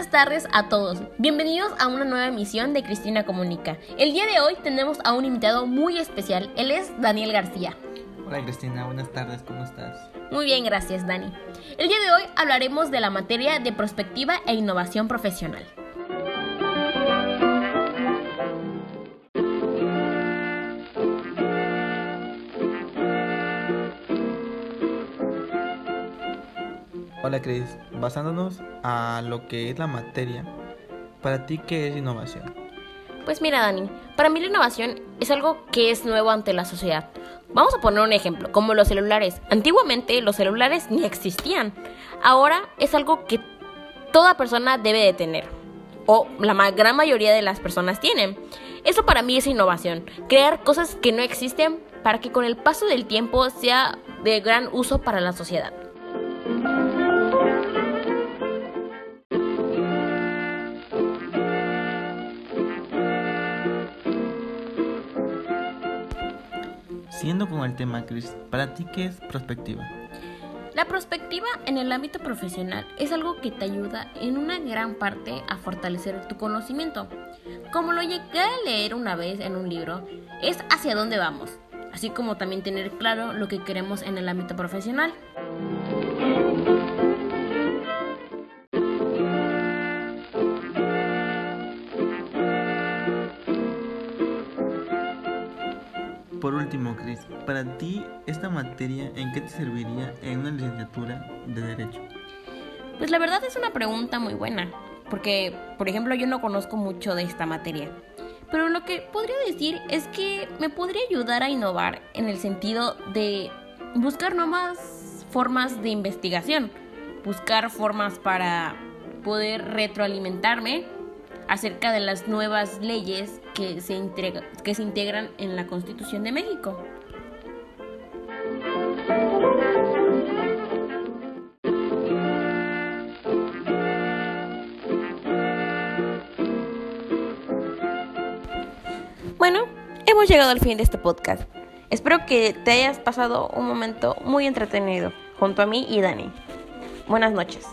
Buenas tardes a todos. Bienvenidos a una nueva emisión de Cristina Comunica. El día de hoy tenemos a un invitado muy especial. Él es Daniel García. Hola Cristina, buenas tardes, ¿cómo estás? Muy bien, gracias Dani. El día de hoy hablaremos de la materia de prospectiva e innovación profesional. Hola Cris, basándonos a lo que es la materia, ¿para ti qué es innovación? Pues mira Dani, para mí la innovación es algo que es nuevo ante la sociedad. Vamos a poner un ejemplo, como los celulares. Antiguamente los celulares ni existían. Ahora es algo que toda persona debe de tener. O la gran mayoría de las personas tienen. Eso para mí es innovación. Crear cosas que no existen para que con el paso del tiempo sea de gran uso para la sociedad. Siguiendo con el tema, Chris, ¿para ti qué es prospectiva? La prospectiva en el ámbito profesional es algo que te ayuda en una gran parte a fortalecer tu conocimiento. Como lo llegué a leer una vez en un libro, es hacia dónde vamos, así como también tener claro lo que queremos en el ámbito profesional. Por último, Chris, para ti, ¿esta materia en qué te serviría en una licenciatura de Derecho? Pues la verdad es una pregunta muy buena, porque, por ejemplo, yo no conozco mucho de esta materia. Pero lo que podría decir es que me podría ayudar a innovar en el sentido de buscar nuevas formas de investigación, buscar formas para poder retroalimentarme acerca de las nuevas leyes que se, integran en la Constitución de México. Bueno, hemos llegado al fin de este podcast. Espero que te hayas pasado un momento muy entretenido junto a mí y Dani. Buenas noches.